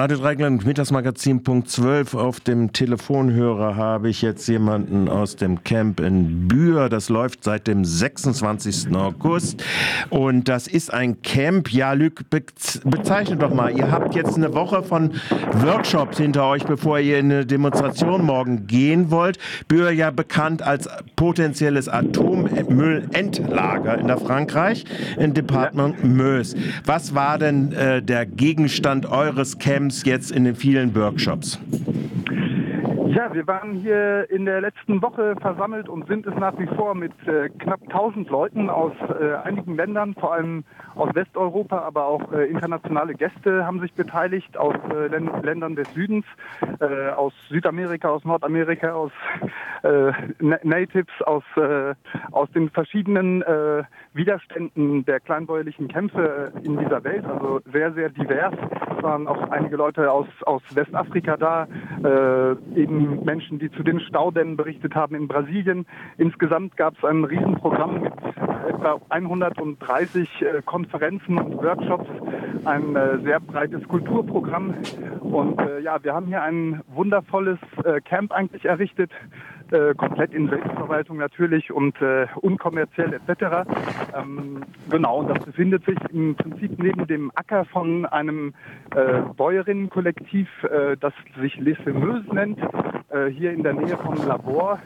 Radio Dreigland Mittagsmagazin Punkt 12. Auf dem Telefonhörer habe ich jetzt jemanden aus dem Camp in Bühr. Das läuft seit dem 26. August. Und das ist ein Camp. Ja, Luc, bezeichnet doch mal. Ihr habt jetzt eine Woche von Workshops hinter euch, bevor ihr in eine Demonstration morgen gehen wollt. Bühr ja bekannt als potenzielles Atommüllendlager in der Frankreich, in Departement Meuse. Was war denn äh, der Gegenstand eures Camps? Uns jetzt in den vielen Workshops? Ja, wir waren hier in der letzten Woche versammelt und sind es nach wie vor mit äh, knapp 1000 Leuten aus äh, einigen Ländern, vor allem aus Westeuropa, aber auch äh, internationale Gäste haben sich beteiligt aus äh, Ländern des Südens, äh, aus Südamerika, aus Nordamerika, aus äh, Natives, aus, aus den verschiedenen Widerständen der kleinbäuerlichen Kämpfe in dieser Welt, also sehr, sehr divers. Es waren auch einige Leute aus, aus Westafrika da, eben Menschen, die zu den Staudämmen berichtet haben in Brasilien. Insgesamt gab es ein Riesenprogramm mit etwa 130 äh, Konferenzen und Workshops, ein äh, sehr breites Kulturprogramm. Und äh, ja, wir haben hier ein wundervolles äh, Camp eigentlich errichtet, äh, komplett in Selbstverwaltung natürlich und äh, unkommerziell etc. Ähm, genau, und das befindet sich im Prinzip neben dem Acker von einem äh, Bäuerinnenkollektiv, äh, das sich Les Semeuses nennt, äh, hier in der Nähe vom Labor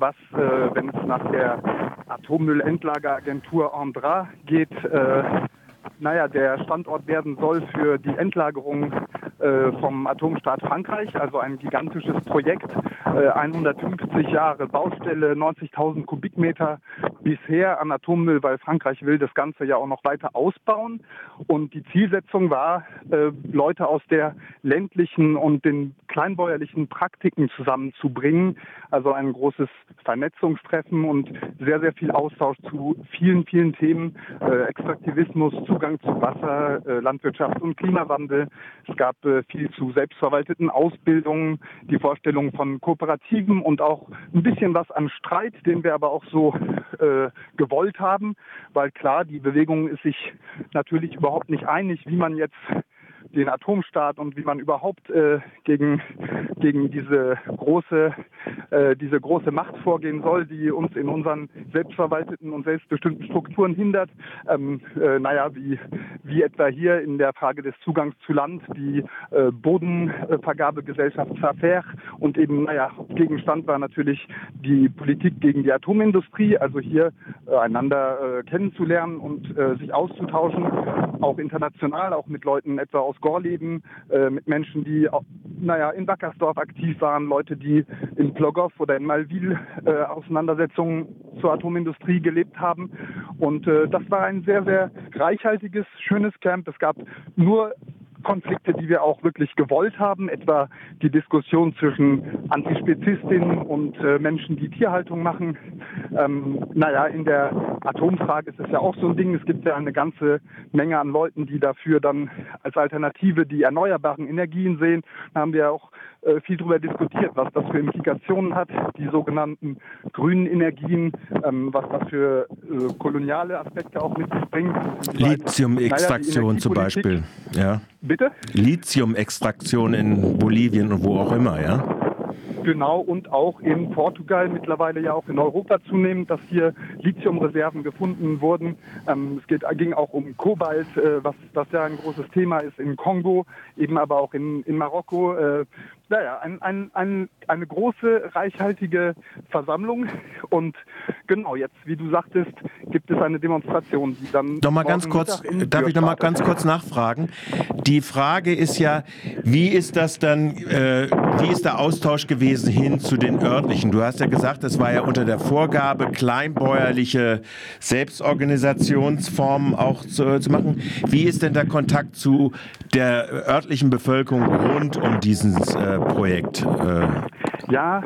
was, äh, wenn es nach der Atommüllendlageragentur Andra geht, äh, naja, der Standort werden soll für die Endlagerung äh, vom Atomstaat Frankreich, also ein gigantisches Projekt, äh, 150 Jahre Baustelle, 90.000 Kubikmeter bisher an Atommüll, weil Frankreich will das Ganze ja auch noch weiter ausbauen. Und die Zielsetzung war, äh, Leute aus der ländlichen und den kleinbäuerlichen Praktiken zusammenzubringen, also ein großes Vernetzungstreffen und sehr, sehr viel Austausch zu vielen, vielen Themen, äh, Extraktivismus, Zugang zu Wasser, äh, Landwirtschaft und Klimawandel. Es gab äh, viel zu selbstverwalteten Ausbildungen, die Vorstellung von Kooperativen und auch ein bisschen was an Streit, den wir aber auch so äh, gewollt haben, weil klar, die Bewegung ist sich natürlich überhaupt nicht einig, wie man jetzt den Atomstaat und wie man überhaupt äh, gegen, gegen diese große, äh, diese große Macht vorgehen soll, die uns in unseren selbstverwalteten und selbstbestimmten Strukturen hindert. Ähm, äh, naja, wie, wie etwa hier in der Frage des Zugangs zu Land, die äh, Bodenvergabegesellschaft Safer und eben, naja, Gegenstand war natürlich die Politik gegen die Atomindustrie, also hier äh, einander äh, kennenzulernen und äh, sich auszutauschen, auch international, auch mit Leuten etwa aus Gorleben, äh, mit Menschen, die, naja, in Wackersdorf aktiv waren, Leute, die in Plogow oder in Malwil äh, Auseinandersetzungen zur Atomindustrie gelebt haben. Und äh, das war ein sehr, sehr reichhaltiges, schönes Camp. Es gab nur Konflikte, die wir auch wirklich gewollt haben, etwa die Diskussion zwischen Antispezistinnen und äh, Menschen, die Tierhaltung machen. Ähm, naja, in der Atomfrage ist es ja auch so ein Ding. Es gibt ja eine ganze Menge an Leuten, die dafür dann als Alternative die erneuerbaren Energien sehen. Da haben wir auch äh, viel darüber diskutiert, was das für Implikationen hat, die sogenannten grünen Energien, ähm, was das für äh, koloniale Aspekte auch mit sich bringt. Lithium-Extraktion naja, zum Beispiel. Ja. Bitte? Lithium-Extraktion in Bolivien und wo auch immer, ja? Genau, und auch in Portugal, mittlerweile ja auch in Europa zunehmend, dass hier Lithiumreserven gefunden wurden. Ähm, es geht, ging auch um Kobalt, äh, was das ja ein großes Thema ist in Kongo, eben aber auch in, in Marokko. Äh, naja, ein, ein, ein, eine große, reichhaltige Versammlung. Und genau, jetzt, wie du sagtest, gibt es eine Demonstration, die dann. Noch mal ganz kurz, darf ich noch mal ganz kurz nachfragen? Die Frage ist ja, wie ist das dann, äh, wie ist der Austausch gewesen hin zu den örtlichen? Du hast ja gesagt, es war ja unter der Vorgabe, kleinbäuerliche Selbstorganisationsformen auch zu, zu machen. Wie ist denn der Kontakt zu der örtlichen Bevölkerung rund um dieses äh, Projekt? Äh? Ja,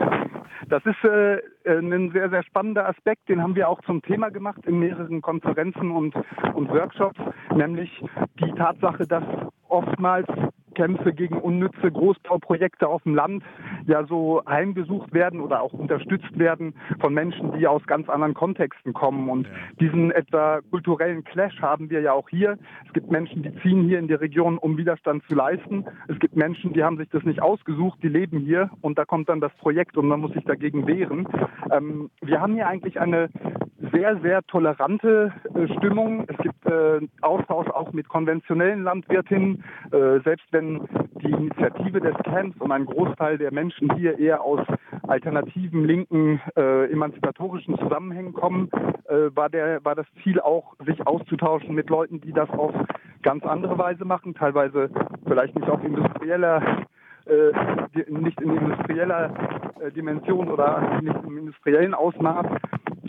das ist äh, ein sehr, sehr spannender Aspekt, den haben wir auch zum Thema gemacht in mehreren Konferenzen und, und Workshops, nämlich die Tatsache, dass oftmals Kämpfe gegen unnütze Großbauprojekte auf dem Land ja so heimgesucht werden oder auch unterstützt werden von Menschen, die aus ganz anderen Kontexten kommen. Und diesen etwa kulturellen Clash haben wir ja auch hier. Es gibt Menschen, die ziehen hier in die Region, um Widerstand zu leisten. Es gibt Menschen, die haben sich das nicht ausgesucht, die leben hier und da kommt dann das Projekt und man muss sich dagegen wehren. Ähm, wir haben hier eigentlich eine sehr, sehr tolerante äh, Stimmung. Es gibt äh, Austausch auch mit konventionellen Landwirtinnen, äh, selbst wenn die Initiative des Camps und ein Großteil der Menschen hier eher aus alternativen, linken, äh, emanzipatorischen Zusammenhängen kommen, äh, war, der, war das Ziel auch, sich auszutauschen mit Leuten, die das auf ganz andere Weise machen, teilweise vielleicht nicht auf industrieller äh, nicht in industrieller äh, Dimension oder nicht im industriellen Ausmaß,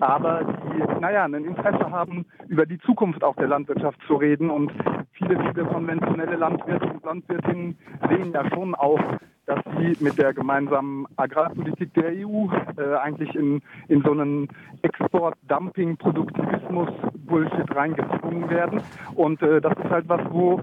aber die, naja, ein Interesse haben, über die Zukunft auch der Landwirtschaft zu reden. Und viele, viele konventionelle Landwirte und Landwirtinnen sehen ja schon auch, dass sie mit der gemeinsamen Agrarpolitik der EU äh, eigentlich in, in so einen Export-Dumping-Produktivismus-Bullshit reingezwungen werden. Und äh, das ist halt was, wo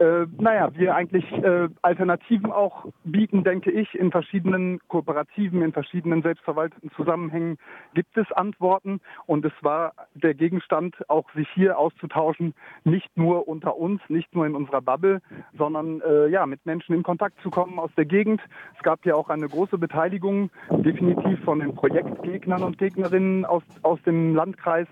äh, naja, wir eigentlich äh, Alternativen auch bieten, denke ich. In verschiedenen Kooperativen, in verschiedenen selbstverwalteten Zusammenhängen gibt es Antworten. Und es war der Gegenstand, auch sich hier auszutauschen, nicht nur unter uns, nicht nur in unserer Bubble, sondern äh, ja, mit Menschen in Kontakt zu kommen aus der Gegend. Es gab ja auch eine große Beteiligung, definitiv von den Projektgegnern und Gegnerinnen aus, aus dem Landkreis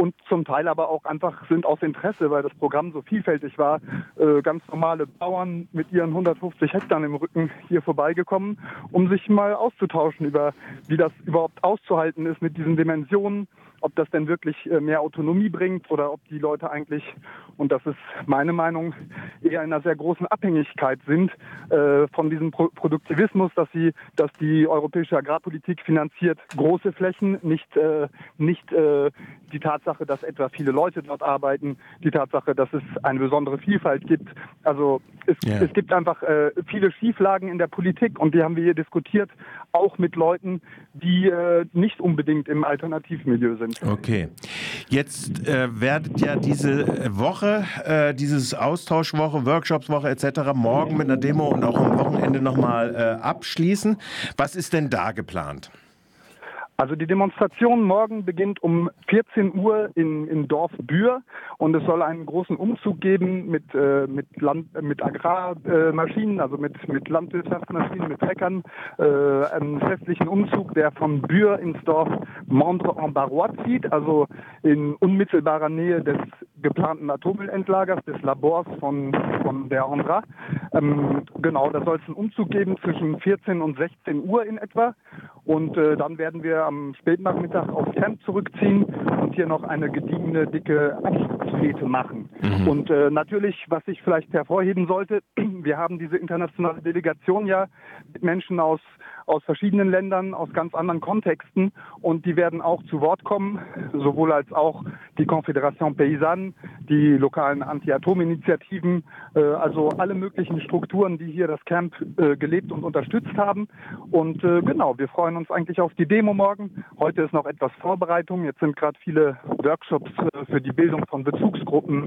und zum Teil aber auch einfach sind aus Interesse, weil das Programm so vielfältig war, äh, ganz normale Bauern mit ihren 150 Hektar im Rücken hier vorbeigekommen, um sich mal auszutauschen über, wie das überhaupt auszuhalten ist mit diesen Dimensionen, ob das denn wirklich äh, mehr Autonomie bringt oder ob die Leute eigentlich, und das ist meine Meinung, eher in einer sehr großen Abhängigkeit sind äh, von diesem Pro Produktivismus, dass sie, dass die europäische Agrarpolitik finanziert große Flächen, nicht, äh, nicht äh, die Tatsache, dass etwa viele Leute dort arbeiten, die Tatsache, dass es eine besondere Vielfalt gibt. Also es, yeah. es gibt einfach äh, viele Schieflagen in der Politik und die haben wir hier diskutiert, auch mit Leuten, die äh, nicht unbedingt im Alternativmilieu sind sind. Okay. Jetzt äh, werdet ja diese Woche, äh, dieses Austauschwoche, Workshopswoche etc. morgen mit einer Demo und auch am Wochenende nochmal äh, abschließen. Was ist denn da geplant? Also die Demonstration morgen beginnt um 14 Uhr in, in Dorf Bühr und es soll einen großen Umzug geben mit, äh, mit, Land, mit Agrarmaschinen, äh, also mit, mit Landwirtschaftsmaschinen, mit Treckern, äh, einen festlichen Umzug, der von Bühr ins Dorf Mondre-en-Barrois zieht, also in unmittelbarer Nähe des geplanten Atommüllendlagers, des Labors von, von der Andra. Ähm, genau, da soll es einen Umzug geben zwischen 14 und 16 Uhr in etwa und äh, dann werden wir am Spätnachmittag aufs Camp zurückziehen und hier noch eine gediegene, dicke Abschiedsfete machen. Mhm. Und äh, natürlich, was ich vielleicht hervorheben sollte, wir haben diese internationale Delegation ja mit Menschen aus aus verschiedenen Ländern, aus ganz anderen Kontexten und die werden auch zu Wort kommen, sowohl als auch die Confédération Paysanne, die lokalen Anti-Atom-Initiativen, äh, also alle möglichen Strukturen, die hier das Camp äh, gelebt und unterstützt haben. Und äh, genau, wir freuen uns eigentlich auf die Demo morgen. Heute ist noch etwas Vorbereitung. Jetzt sind gerade viele Workshops äh, für die Bildung von Bezugsgruppen,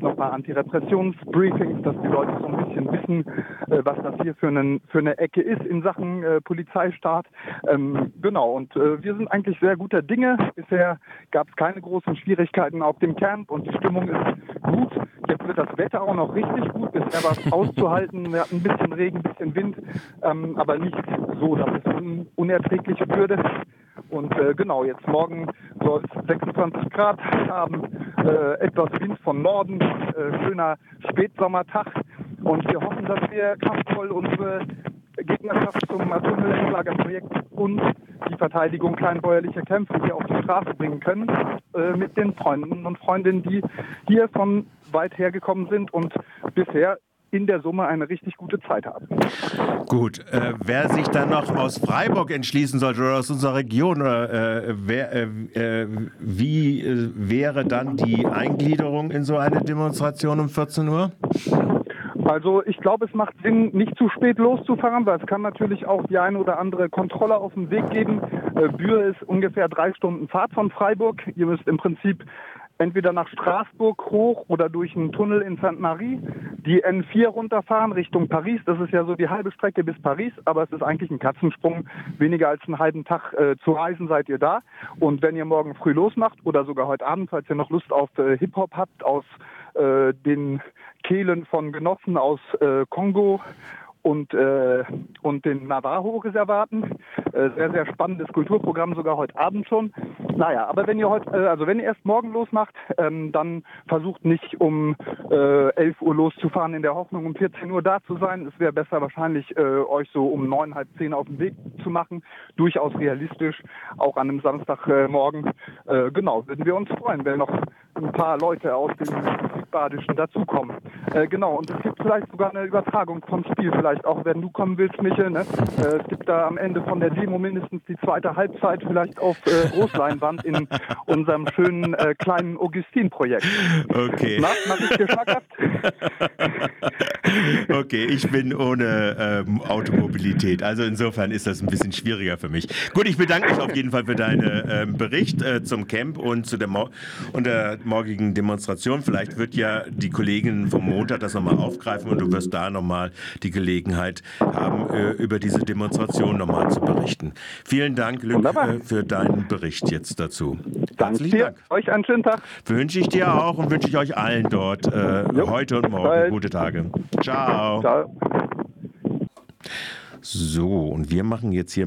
nochmal Antirepressionsbriefings, dass die Leute so ein bisschen wissen, äh, was das hier für, einen, für eine Ecke ist in Sachen äh, Polizeistaat. Ähm, genau, und äh, wir sind eigentlich sehr guter Dinge. Bisher gab es keine großen Schwierigkeiten auf dem Camp und die Stimmung ist gut. Jetzt wird das Wetter auch noch richtig gut. Bisher war es auszuhalten. Wir hatten ein bisschen Regen, ein bisschen Wind, ähm, aber nicht so, dass es un unerträglich würde. Und äh, genau, jetzt morgen soll es 26 Grad haben, äh, etwas Wind von Norden, äh, schöner Spätsommertag. Und wir hoffen, dass wir kraftvoll unsere Gegnerschaft zum Atommüllendlagerprojekt und die Verteidigung kleinbäuerlicher Kämpfe hier auf die Straße bringen können äh, mit den Freunden und Freundinnen, die hier von weit her gekommen sind und bisher in der Summe eine richtig gute Zeit haben. Gut, äh, wer sich dann noch aus Freiburg entschließen sollte oder aus unserer Region, oder, äh, wer, äh, äh wie äh, wäre dann die Eingliederung in so eine Demonstration um 14 Uhr? Also ich glaube, es macht Sinn, nicht zu spät loszufahren, weil es kann natürlich auch die eine oder andere Kontrolle auf dem Weg geben. Äh, Bühr ist ungefähr drei Stunden Fahrt von Freiburg. Ihr müsst im Prinzip entweder nach Straßburg hoch oder durch einen Tunnel in St. Marie, die N4 runterfahren Richtung Paris. Das ist ja so die halbe Strecke bis Paris, aber es ist eigentlich ein Katzensprung. Weniger als einen halben Tag äh, zu reisen seid ihr da. Und wenn ihr morgen früh losmacht oder sogar heute Abend, falls ihr noch Lust auf äh, Hip-Hop habt, aus äh, den Kehlen von Genossen aus äh, Kongo und, äh, und den Navajo-Reservaten. Äh, sehr, sehr spannendes Kulturprogramm, sogar heute Abend schon. Naja, aber wenn ihr heute, äh, also wenn ihr erst morgen losmacht, ähm, dann versucht nicht um äh, 11 Uhr loszufahren in der Hoffnung, um 14 Uhr da zu sein. Es wäre besser wahrscheinlich, äh, euch so um neun, halb zehn auf den Weg zu machen. Durchaus realistisch, auch an einem Samstagmorgen. Äh, genau, würden wir uns freuen, wenn noch ein paar Leute aus dem Badischen dazukommen. Äh, genau, und es gibt vielleicht sogar eine Übertragung vom Spiel, vielleicht auch wenn du kommen willst, Michel. Ne? Äh, es gibt da am Ende von der Demo mindestens die zweite Halbzeit vielleicht auf äh, Großleinwand in unserem schönen äh, kleinen Augustin-Projekt. Okay. Mach ich okay, ich bin ohne ähm, Automobilität. Also insofern ist das ein bisschen schwieriger für mich. Gut, ich bedanke mich auf jeden Fall für deinen ähm, Bericht äh, zum Camp und zu der, Mo und der morgigen Demonstration. Vielleicht wird ja die Kollegin vom Montag das nochmal aufgreifen und du wirst da nochmal die Gelegenheit haben, äh, über diese Demonstration nochmal zu berichten. Vielen Dank, Luc, äh, für deinen Bericht jetzt dazu. Danke dir. Dank. Euch einen schönen Tag. Wünsche ich dir auch und wünsche ich euch allen dort äh, heute und morgen gute Tage. Ciao. Ciao. So, und wir machen jetzt hier